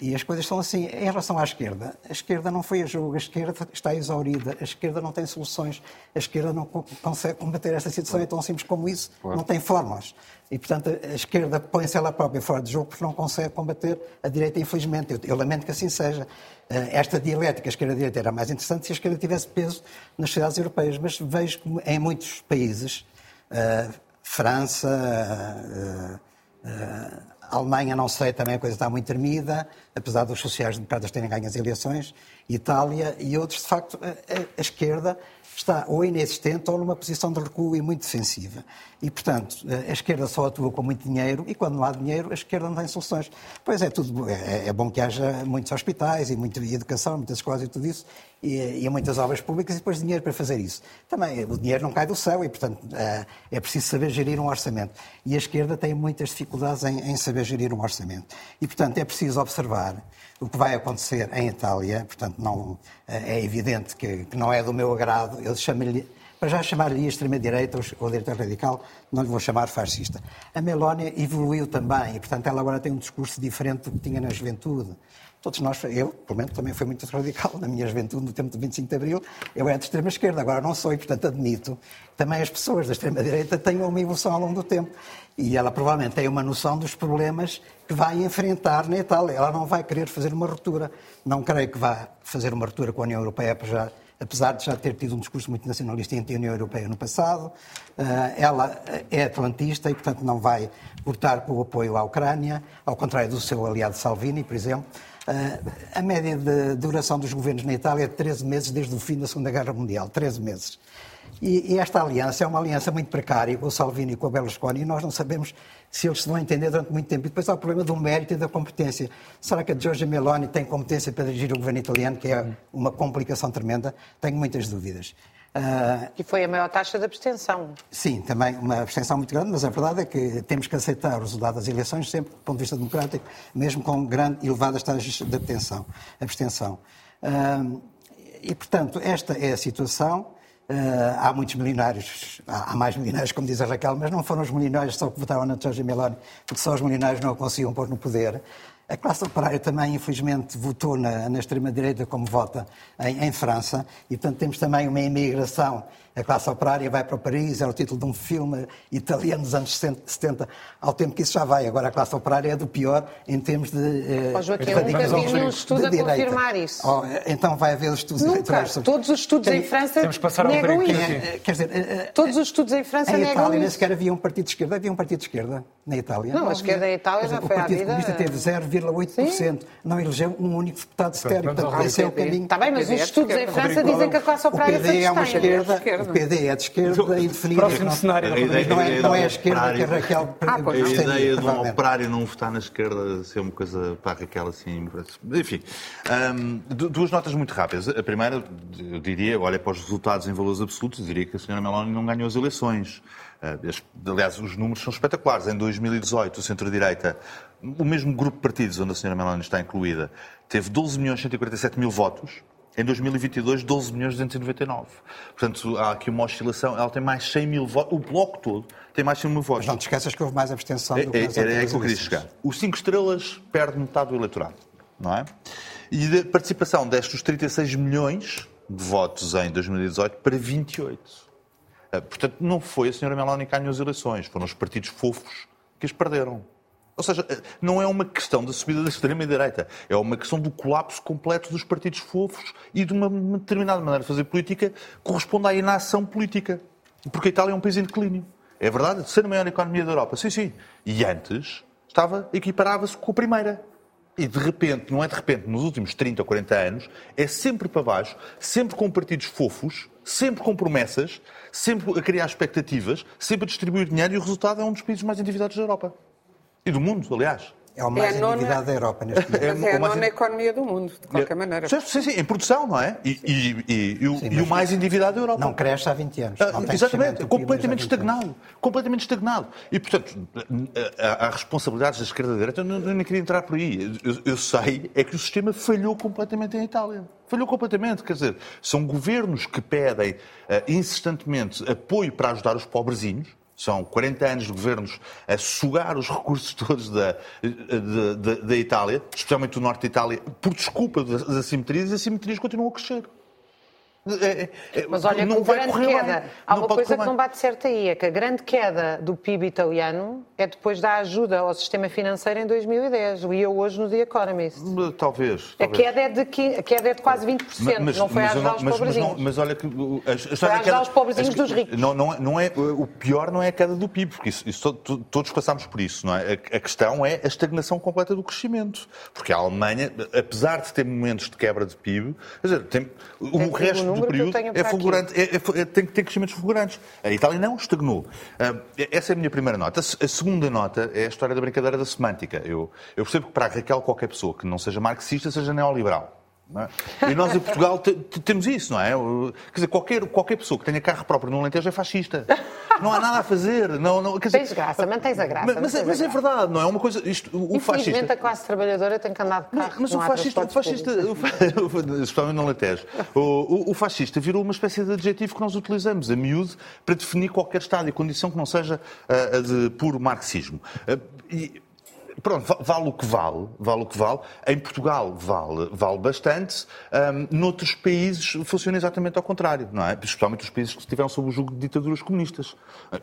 e as coisas são assim. Em relação à esquerda, a esquerda não foi a jogo, a esquerda está exaurida, a esquerda não tem soluções, a esquerda não consegue combater esta situação, é tão simples como isso, claro. não tem fórmulas. E, portanto, a esquerda põe-se ela própria fora de jogo porque não consegue combater a direita, infelizmente. Eu, eu lamento que assim seja. Eh, esta dialética esquerda-direita era mais interessante se a esquerda tivesse peso nas sociedades europeias, mas vejo que em muitos países, uh, França, uh, uh, Alemanha, não sei, também a coisa está muito tremida, apesar dos sociais-democratas terem ganho as eleições, Itália e outros, de facto, a, a, a esquerda está ou inexistente ou numa posição de recuo e muito defensiva. E, portanto, a esquerda só atua com muito dinheiro e quando não há dinheiro, a esquerda não tem soluções. Pois é, tudo, é, é bom que haja muitos hospitais e muita educação, muitas escolas e tudo isso, e, e muitas obras públicas e depois dinheiro para fazer isso. Também, o dinheiro não cai do céu e, portanto, é, é preciso saber gerir um orçamento. E a esquerda tem muitas dificuldades em, em saber gerir um orçamento. E, portanto, é preciso observar o que vai acontecer em Itália, portanto, não, é evidente que, que não é do meu agrado, eu chamo-lhe para já chamar-lhe extrema-direita ou direita radical, não lhe vou chamar fascista. A Melónia evoluiu também e, portanto, ela agora tem um discurso diferente do que tinha na juventude. Todos nós, eu, pelo menos, também fui muito radical na minha juventude, no tempo do 25 de Abril. Eu era de extrema-esquerda, agora não sou e, portanto, admito também as pessoas da extrema-direita tenham uma evolução ao longo do tempo. E ela provavelmente tem uma noção dos problemas que vai enfrentar na Itália. Ela não vai querer fazer uma ruptura. Não creio que vá fazer uma ruptura com a União Europeia, já apesar de já ter tido um discurso muito nacionalista entre a União Europeia no passado. Eh, ela é atlantista e, portanto, não vai cortar com o apoio à Ucrânia, ao contrário do seu aliado Salvini, por exemplo. Eh, a média de duração dos governos na Itália é de 13 meses desde o fim da Segunda Guerra Mundial. 13 meses. E, esta aliança é uma aliança muito precária com o Salvini e com o Berlusconi e nós não sabemos se eles se vão entender durante muito tempo. E depois há o problema do mérito e da competência. Será que a Giorgia Meloni tem competência para dirigir o governo italiano, que é uma complicação tremenda? Tenho muitas dúvidas. Uh, e foi a maior taxa de abstenção. Sim, também uma abstenção muito grande, mas a verdade é que temos que aceitar o resultado das eleições sempre do ponto de vista democrático, mesmo com grande, elevadas taxas de abstenção. abstenção. Uh, e, portanto, esta é a situação. Uh, há muitos milionários, há, mais milionários, como diz a Raquel, mas não foram os milionários só que votaram na Giorgia Meloni, porque só os milionários não a conseguiam pôr no poder. A classe operária também, infelizmente, votou na, na extrema-direita como vota em, em, França, e, portanto, temos também uma imigração a classe operária vai para Paris, é o título de um filme italiano dos anos 70, ao tempo que isso já vai. Agora a classe operária é do pior em termos de. Eh, oh, Joaquim, eu nunca vi nenhum estudo a confirmar isso. Oh, então vai haver os estudos eleitorais sobre... Todos os estudos Tem... em França Temos que passar negam isso. É, quer dizer, eh, eh, Todos os estudos em França em negam Itália, isso. nem sequer havia um partido de esquerda. Havia um partido de esquerda na Itália. Não, não a esquerda em Itália já foi à vida... O Partido Comunista teve 0,8%. Não elegeu um único deputado sequer. Portanto, esse é o caminho. Está bem, mas os estudos em França dizem que a classe operária é uma esquerda. O PD é de esquerda esquerda indefinida. Próximo cenário. Não, é, não é a esquerda que a Raquel ah, A ideia de um operário não votar na esquerda ser uma coisa para a Raquel assim... Enfim, um, duas notas muito rápidas. A primeira, eu diria, olha para os resultados em valores absolutos, diria que a senhora Meloni não ganhou as eleições. Uh, aliás, os números são espetaculares. Em 2018, o centro-direita, o mesmo grupo de partidos onde a senhora Meloni está incluída, teve 12 milhões 147 mil votos em 2022, 12 milhões 299. Portanto, há aqui uma oscilação. Ela tem mais 100 mil votos. O bloco todo tem mais 100 mil votos. Mas não te esqueças que houve mais abstenção do que é, Era é, é que eu queria chegar. O 5 estrelas perde metade do eleitorado, não é? E a participação destes 36 milhões de votos em 2018 para 28. Ah, portanto, não foi a senhora Meloni que ganhou as eleições. Foram os partidos fofos que as perderam. Ou seja, não é uma questão da subida da extrema-direita, é uma questão do colapso completo dos partidos fofos e de uma determinada maneira de fazer política corresponde à inação política. Porque a Itália é um país em declínio. É verdade, ser a maior economia da Europa, sim, sim. E antes estava, equiparava-se com a primeira. E de repente, não é de repente, nos últimos 30 ou 40 anos, é sempre para baixo, sempre com partidos fofos, sempre com promessas, sempre a criar expectativas, sempre a distribuir dinheiro e o resultado é um dos países mais endividados da Europa. E do mundo, aliás. É o mais é nona... endividado da Europa neste momento. Mas é, é a nona economia do mundo, de qualquer é... maneira. Sim, sim, em produção, não é? E, e, e, e o, sim, e o mais endividado da Europa. Não cresce há 20 anos. Ah, exatamente, completamente estagnado. Completamente estagnado. E, portanto, há, há responsabilidades da esquerda e da direita, eu não, eu nem queria entrar por aí. Eu, eu sei é que o sistema falhou completamente em Itália. Falhou completamente. Quer dizer, são governos que pedem uh, insistentemente apoio para ajudar os pobrezinhos, são 40 anos de governos a sugar os recursos todos da, da, da Itália, especialmente do norte da Itália, por desculpa das assimetrias, e as assimetrias continuam a crescer. É, é, é, Mas olha, não vai grande queda. Bem. Há não uma coisa que não bate certo aí, é que a grande queda do PIB italiano é depois da ajuda ao sistema financeiro em 2010. E eu hoje no The Economist. Talvez. talvez. A, queda é de, a queda é de quase 20%. Mas, não foi ajudar os pobrezinhos. Mas, mas, olha que... A, a foi ajudar os pobrezinhos dos ricos. Não, não, não é, o pior não é a queda do PIB, porque isso, isso todos passamos por isso. Não é? A, a questão é a estagnação completa do crescimento. Porque a Alemanha, apesar de ter momentos de quebra de PIB, quer dizer, tem, o, resto do período é fulgurante, é, é, tem que ter crescimentos fulgurantes. A Itália não estagnou. Uh, essa é a minha primeira nota. A segunda nota é a história da brincadeira da semântica. Eu, eu percebo que para a Raquel qualquer pessoa que não seja marxista seja neoliberal. É? E nós em Portugal temos isso, não é? Quer dizer, qualquer, qualquer pessoa que tenha carro próprio no Alentejo é fascista. Não há nada a fazer. Não, não, quer dizer, tens graça, mantens a graça. Mas, é, mas é verdade, não é uma coisa. Isto, o Infelizmente fascista... a classe trabalhadora tem que andar de carro. Mas, mas o fascista, o fascista especialmente no Alentejo, o, o, o, fascista virou uma espécie de adjetivo que nós utilizamos a miúdo para definir qualquer estado e condição que não seja a, a de puro marxismo. E, pronto, vale o que vale, vale o que vale. Em Portugal vale, vale bastante. Um, noutros países funciona exatamente ao contrário, não é? Especialmente os países que estiveram sob o jugo de ditaduras comunistas,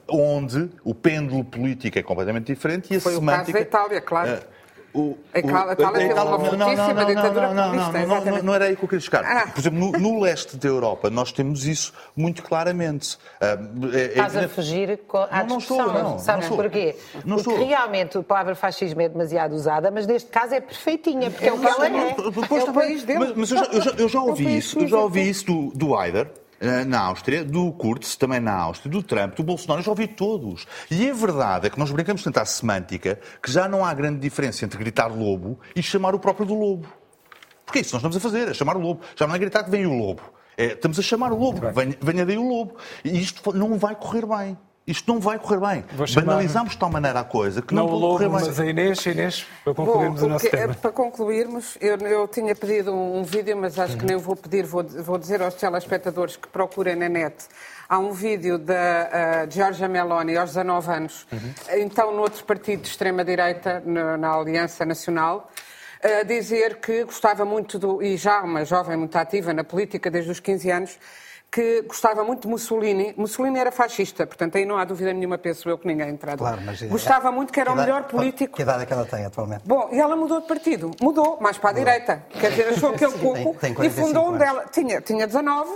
onde o pêndulo político é completamente diferente e a Foi semântica... O caso da Itália, claro. Uh, o, a Itália teve uma fortíssima ditadura comunista. Não, não, não, era aí que eu queria chegar. Ah. Por exemplo, no, no, leste da Europa nós temos isso muito claramente. Uh, é, Estás é, a fugir à não, discussão. Não estou, não. Sabes não porquê? Não Porque estou. realmente a palavra fascismo é demasiado usada, mas neste caso é perfeitinha, porque é, é o que ela é. é. Mas, eu, já, ouvi isso, eu já ouvi isso do, do Haider, na Áustria, do Kurz, também na Áustria, do Trump, do Bolsonaro, eu já ouvi todos. E a verdade é que nós brincamos tanto à semântica que já não há grande diferença entre gritar lobo e chamar o próprio do lobo. Porque é isso que nós estamos a fazer, é chamar o lobo. Já não é gritar que vem o lobo. É, estamos a chamar o lobo, venha, venha daí o lobo. E isto não vai correr bem. Isto não vai correr bem. Banalizamos de tal maneira a coisa que não, não pode correr bem. Mas a Inês, Inês, para concluirmos Bom, o nosso tema. Para concluirmos, eu, eu tinha pedido um, um vídeo, mas acho uhum. que nem vou pedir, vou, vou dizer aos telespectadores que procurem na net. Há um vídeo da uh, Giorgia Meloni, aos 19 anos, uhum. então no outro partido de extrema-direita, na, na Aliança Nacional, a dizer que gostava muito do. e já uma jovem muito ativa na política desde os 15 anos que gostava muito de Mussolini. Mussolini era fascista, portanto aí não há dúvida nenhuma, penso eu, que ninguém entrado. Claro, mas, eh, gostava muito que era o melhor político. Que idade é que ela tem atualmente? Bom, e ela mudou de partido. Mudou, mais para a direita. Quer dizer, achou aquele pouco e fundou um dela. Tinha, tinha 19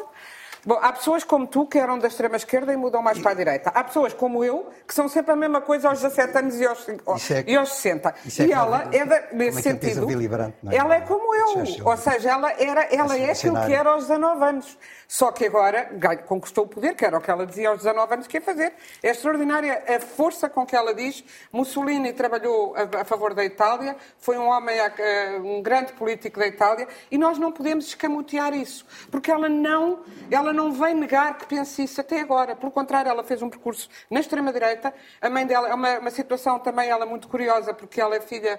Bom, há pessoas como tu que eram da extrema-esquerda e mudam mais para a direita. Há pessoas como eu que são sempre a mesma coisa aos 17 anos e aos, é, e aos 60. É e ela é, da, nesse é sentido. Brandt, é? Ela é como eu. Ou seja, ela, era, ela é aquilo que era aos 19 anos. Só que agora conquistou o poder, que era o que ela dizia aos 19 anos que ia fazer. É extraordinária a força com que ela diz. Mussolini trabalhou a, a favor da Itália, foi um homem, um grande político da Itália, e nós não podemos escamotear isso, porque ela não, ela não vem negar que pense isso até agora. Pelo contrário, ela fez um percurso na extrema-direita. A mãe dela é uma, uma situação também ela muito curiosa, porque ela é filha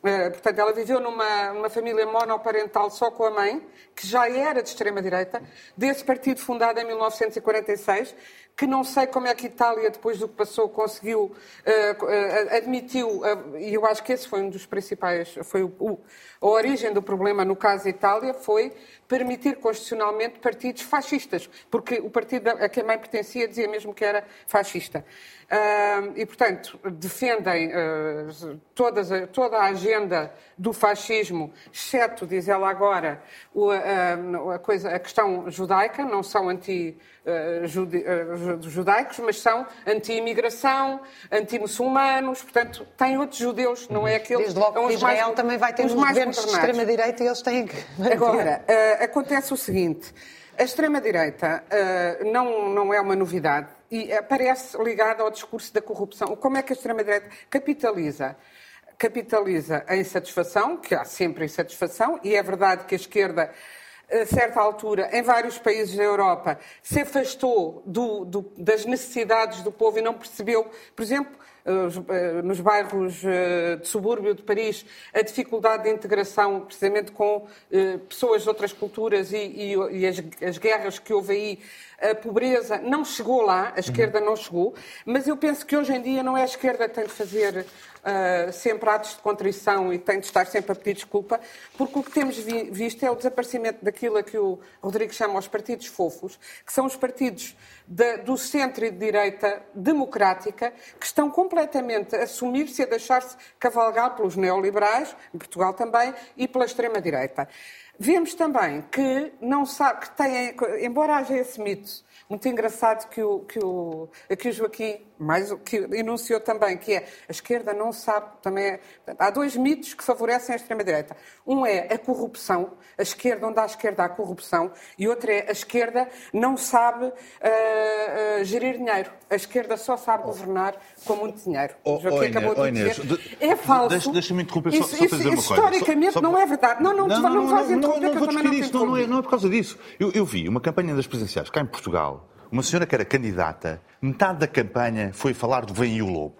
Uh, portanto, ela viveu numa, família monoparental só com a mãe, que já era de extrema-direita, desse partido fundado em 1946, que não sei como é que Itália, depois do que passou, conseguiu, uh, uh, admitiu, e eu acho que esse foi um dos principais, foi o, o, a origem do problema no caso Itália, foi permitir constitucionalmente partidos fascistas, porque o partido a que a mãe pertencia dizia mesmo que era fascista. Uh, e, portanto, defendem uh, todas, toda a agenda do fascismo, exceto, diz ela agora, o, uh, a, coisa, a questão judaica, não são anti-judaicos, mas são anti-imigração, anti-muçulmanos, portanto, têm outros judeus, não é aqueles... Desde logo que Israel mais, também vai ter os governos de extrema-direita e eles têm que... Agora, acontece o seguinte, a extrema-direita não, não é uma novidade, e aparece ligada ao discurso da corrupção. Como é que a extrema-direita capitaliza? Capitaliza a insatisfação, que há sempre insatisfação, e é verdade que a esquerda a certa altura, em vários países da Europa, se afastou do, do, das necessidades do povo e não percebeu, por exemplo, nos bairros eh, de subúrbio de Paris, a dificuldade de integração precisamente com eh, pessoas de outras culturas e, e, e as, as guerras que houve aí a pobreza não chegou lá, a esquerda não chegou, mas eu penso que hoje em dia não é a esquerda que tem de fazer uh, sempre atos de contrição e tem de estar sempre a pedir desculpa, porque o que temos vi visto é o desaparecimento daquilo a que o Rodrigo chama os partidos fofos, que são os partidos de, do centro e de direita democrática, que estão completamente a assumir-se e a deixar-se cavalgar pelos neoliberais, em Portugal também, e pela extrema-direita. Vemos também que não sabe que têm, embora haja esse mito, muito engraçado que o, que o, que o Joaquim mais, que enunciou também, que é a esquerda não sabe, também é, há dois mitos que favorecem a extrema-direita. Um é a corrupção, a esquerda, onde há a esquerda há corrupção, e outro é a esquerda não sabe uh, uh, gerir dinheiro. A esquerda só sabe governar com muito dinheiro. Oh, oh, acabou de oh, dizer. De, é falso. Deixa-me interromper isso, só, só dizer uma coisa. Historicamente só, só... não é verdade. Não, não, não, não, não, não, não, não, não, isso, não, não, é, não é por causa disso. Eu, eu vi uma campanha das presidenciais cá em Portugal, uma senhora que era candidata, metade da campanha foi falar do Vem e o Lobo.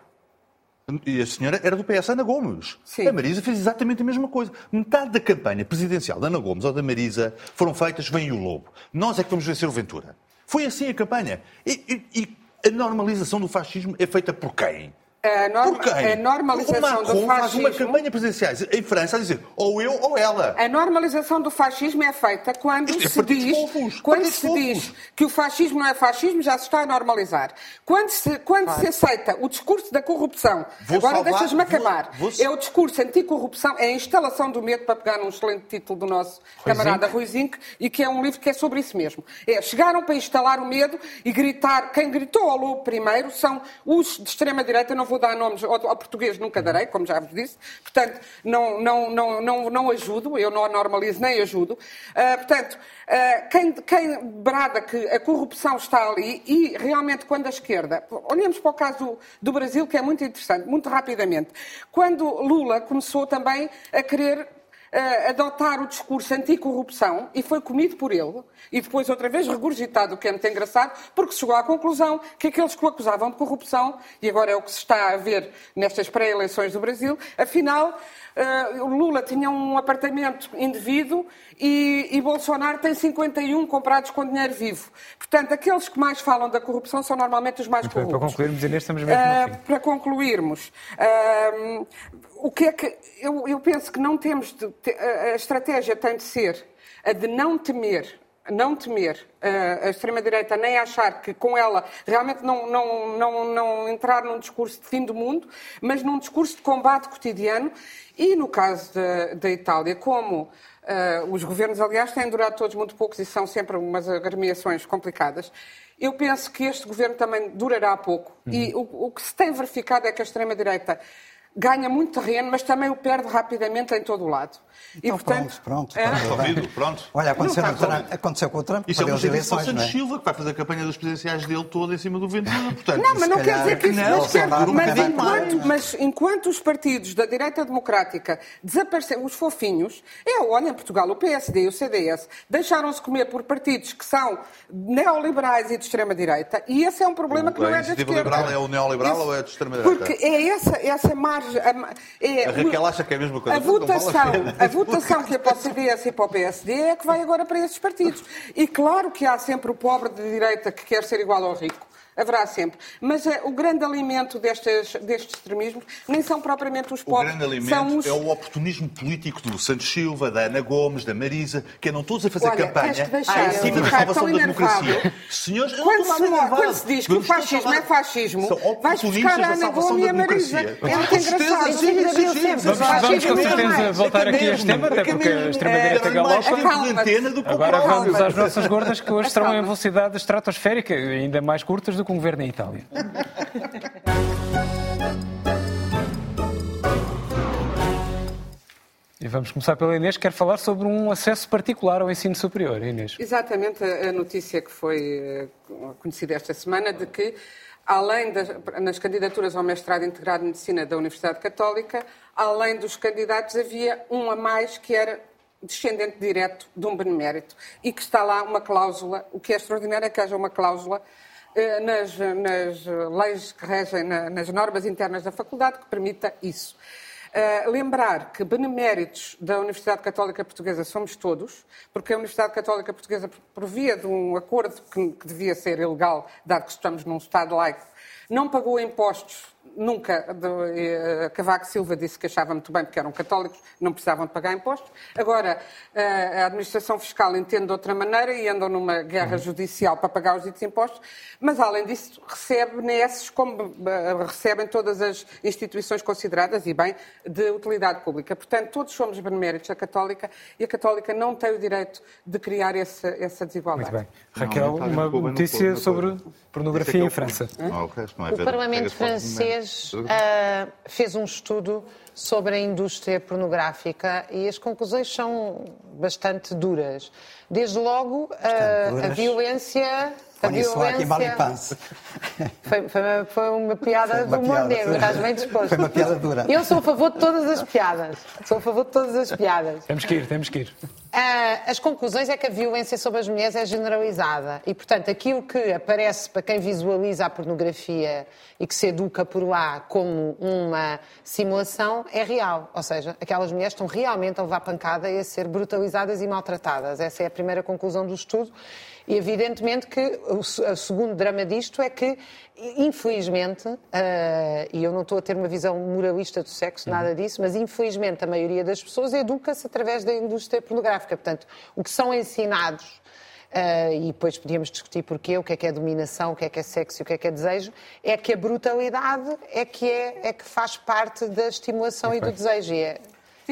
E a senhora era do PS, Ana Gomes. Sim. A Marisa fez exatamente a mesma coisa. Metade da campanha presidencial da Ana Gomes ou da Marisa foram feitas Vem e o Lobo. Nós é que vamos vencer o Ventura. Foi assim a campanha. E, e, e a normalização do fascismo é feita por quem? A, norma, a normalização o Macron do fascismo. faz uma campanha presidencial em França a dizer ou eu ou ela. A normalização do fascismo é feita quando é se diz quando se diz que o fascismo não é fascismo já se está a normalizar. Quando se quando se aceita o discurso da corrupção. Vou agora deixas-me acabar. Vou, vou... É o discurso anticorrupção, é a instalação do medo para pegar num excelente título do nosso Rui camarada Rui Zinck e que é um livro que é sobre isso mesmo. É chegaram para instalar o medo e gritar. Quem gritou ao lobo primeiro são os de extrema direita não vou dar nomes ao, ao, português, nunca darei, como já vos disse. Portanto, não, não, não, não, não ajudo, eu não normalizo nem ajudo. Uh, portanto, uh, quem, quem brada que a corrupção está ali e realmente quando a esquerda. Olhemos para o caso do Brasil, que é muito interessante, muito rapidamente. Quando Lula começou também a querer uh, adotar o discurso anticorrupção e foi comido por ele, e depois outra vez regurgitado, o que é muito engraçado, porque chegou à conclusão que aqueles que o acusavam de corrupção, e agora é o que se está a ver nestas pré-eleições do Brasil, afinal, uh, Lula tinha um apartamento indevido e, e, Bolsonaro tem 51 comprados com dinheiro vivo. Portanto, aqueles que mais falam da corrupção são normalmente os mais muito corruptos. Bem, para concluirmos, Inês, estamos mesmo uh, Para concluirmos, uh, o que é que. Eu, eu penso que não temos. De, a estratégia tem de ser a de não temer não temer a extrema-direita nem achar que com ela realmente não, não, não, não entrar num discurso de fim do mundo, mas num discurso de combate cotidiano. E no caso da, da Itália, como uh, os governos, aliás, têm durado todos muito poucos e são sempre umas agremiações complicadas, eu penso que este governo também durará pouco. Uhum. E o, o que se tem verificado é que a extrema-direita ganha muito terreno, mas também o perde rapidamente em todo o lado. Então, e, portanto, pronto, pronto. É... pronto. Olha, aconteceu, não, Trump, aconteceu com o Trump. Isso é uma eleições, Santos é? Silva, que vai fazer a campanha das presidenciais dele toda em cima do Ventura. Portanto, não, mas não quer dizer que isso não, mas, quer, mas, enquanto, mas enquanto os partidos da direita democrática desapareceram, os fofinhos, é, olha, em Portugal, o PSD e o CDS deixaram-se comer por partidos que são neoliberais e de extrema-direita, e esse é um problema o, que não é da esquerda. liberal é o neoliberal ou é de extrema-direita? Porque é essa, essa margem... A, é, a Raquel acha que é a mesma coisa. A votação, a votação que é para o CDS e para o PSD é que vai agora para esses partidos. E claro que há sempre o pobre de direita que quer ser igual ao rico haverá sempre. Mas uh, o grande alimento destes, destes extremismos nem são propriamente os pobres. O grande alimento os... é o oportunismo político do Santos Silva, da Ana Gomes, da Marisa, que andam todos a fazer Olha, campanha em cima da salvação da democracia. Senhores, quando, se, quando se diz que o fascismo é fascismo, vais buscar a Ana Gomes e a Marisa. É muito engraçado. Vamos com certeza voltar aqui a este tema, até porque a extrema-direita galopa. Agora vamos às nossas gordas que hoje estarão em velocidade estratosférica, ainda mais curtas do que um governo em Itália. E vamos começar pela Inês, que quer falar sobre um acesso particular ao ensino superior. Inês. Exatamente, a notícia que foi eh, conhecida esta semana de que, além das nas candidaturas ao mestrado integrado em Medicina da Universidade Católica, além dos candidatos, havia um a mais que era descendente direto de um benemérito e que está lá uma cláusula, o que é extraordinário é que haja uma cláusula nas, nas, leis que regem, nas normas internas da faculdade, que permita isso. Uh, lembrar que beneméritos da Universidade Católica Portuguesa somos todos, porque a Universidade Católica Portuguesa, por via de um acordo que, que devia ser ilegal, dado que estamos num Estado laico, não pagou impostos nunca. De, uh, Cavaco Silva disse que achava muito bem porque eram católicos, não precisavam de pagar impostos. Agora, uh, a administração fiscal entende de outra maneira e andam numa guerra uhum. judicial para pagar os ditos impostos, mas além disso, recebe nesses como uh, recebem todas as instituições consideradas, e bem, de utilidade pública. Portanto, todos somos beneméritos da Católica e a Católica não tem o direito de criar essa, essa desigualdade. Muito bem. Raquel, uma notícia sobre pornografia em França. O Parlamento francês fez, uh, fez um estudo sobre a indústria pornográfica e as conclusões são bastante duras. Desde logo, uh, a violência a violência... Foi, foi, uma, foi uma piada foi uma do humor negro, estás bem disposto. Foi uma piada dura. Eu sou a favor de todas as piadas. Sou a favor de todas as piadas. Temos que ir, temos que ir. Uh, as conclusões é que a violência sobre as mulheres é generalizada e, portanto, aquilo que aparece para quem visualiza a pornografia e que se educa por lá como uma simulação é real. Ou seja, aquelas mulheres estão realmente a levar pancada e a ser brutalizadas e maltratadas. Essa é a primeira conclusão do estudo. E evidentemente que o, segundo drama disto é que, infelizmente, uh, e eu não estou a ter uma visão moralista do sexo, uhum. nada disso, mas infelizmente a maioria das pessoas educa-se através da indústria pornográfica. Portanto, o que são ensinados Uh, e depois podíamos discutir porquê, o que é que é dominação, o que é que é sexo e o que é que é desejo, é que a brutalidade é que, é, é que faz parte da estimulação okay. e do desejo. E é,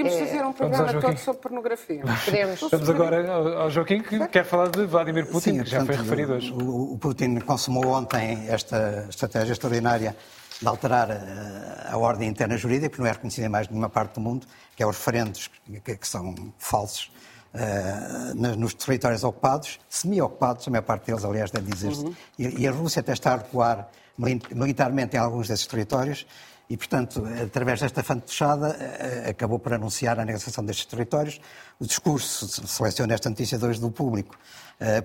De é. fazer um programa todo sobre pornografia. Podemos. Vamos agora ao Joaquim, que quer falar de Vladimir Putin, Sim, que já portanto, foi referido hoje. O, o Putin consumou ontem esta estratégia extraordinária de alterar a, eh, a ordem interna jurídica, que não é reconhecida em mais nenhuma parte do mundo, que é os referendos que, que são falsos uh, nos territórios ocupados, semi-ocupados, a maior parte deles, aliás, deve dizer-se. Uhum. E, e, a Rússia até está a recuar militarmente em alguns desses territórios e, portanto, através desta fantochada, eh, acabou por anunciar a negociação destes territórios. O discurso, seleciona esta notícia de hoje do público,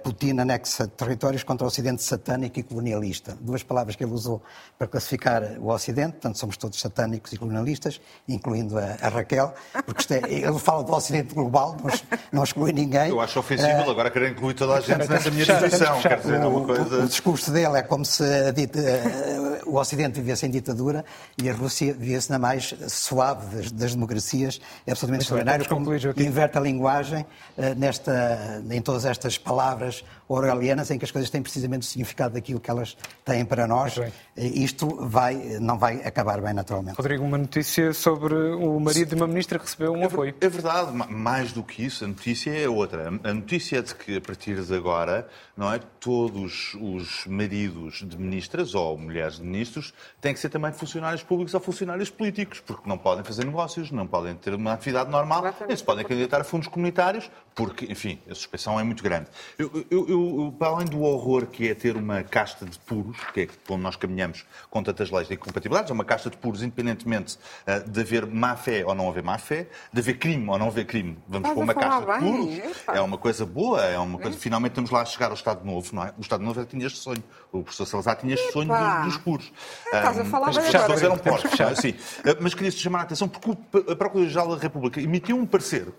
Putin anexa territórios contra o Ocidente satânico e colonialista. Duas palavras que ele usou para classificar o Ocidente, portanto, somos todos satânicos e colonialistas, incluindo a, a Raquel, porque é, ele fala do Ocidente global, não, não exclui ninguém. Eu acho ofensivo uh, agora querer incluir toda a gente nessa minha definição. Quer dizer, é uma coisa... o, o, discurso dele é como se dita, uh, o Ocidente vivesse em ditadura e a Rússia vivesse na mais suave das, das democracias. É absolutamente extraordinário como inverte a linguagem uh, nesta, em todas estas palavras palavras orwellianas em que as coisas têm precisamente o significado daquilo que elas têm para nós. Isto vai, não vai acabar bem naturalmente. Rodrigo, uma notícia sobre o marido de uma ministra que recebeu um é, apoio. É verdade, mais do que isso, a notícia é outra. A notícia é de que a partir de agora, não é, todos os maridos de ministras ou mulheres de ministros têm que ser também funcionários públicos ou funcionários políticos, porque não podem fazer negócios, não podem ter uma atividade normal, nem se podem candidatar a fundos comunitários, porque, enfim, a suspeição é muito grande. Eu, eu, eu, para além do horror que é ter uma casta de puros, que é onde nós caminhamos com tantas leis de incompatibilidades, é uma casta de puros, independentemente uh, de haver má fé ou não haver má fé, de haver crime ou não haver crime, vamos pôr uma casta bem, de puros. É uma coisa boa, é uma coisa. Finalmente estamos lá a chegar ao Estado Novo, não é? O Estado Novo já tinha este sonho. O professor Salazar tinha este sonho dos, dos puros. Estás a falar as pessoas eram porcos, assim. Mas queria-se chamar a atenção porque a Procuradoria-Geral da República emitiu um parecer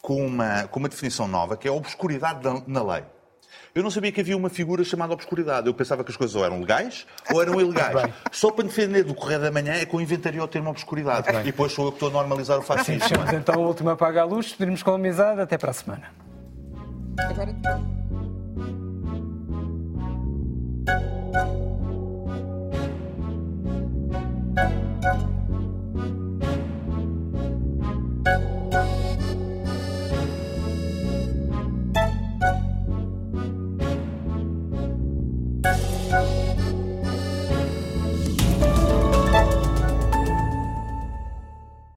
com uma, com uma definição nova, que é a obscuridade na lei. Eu não sabia que havia uma figura chamada obscuridade. Eu pensava que as coisas ou eram legais ou eram ilegais. Só para defender do Correio da Manhã é que eu inventaria o termo obscuridade. E depois sou eu que estou a normalizar o fascismo. Fechamos então a última paga a luz, pedimos com amizade, até para a semana. Agora...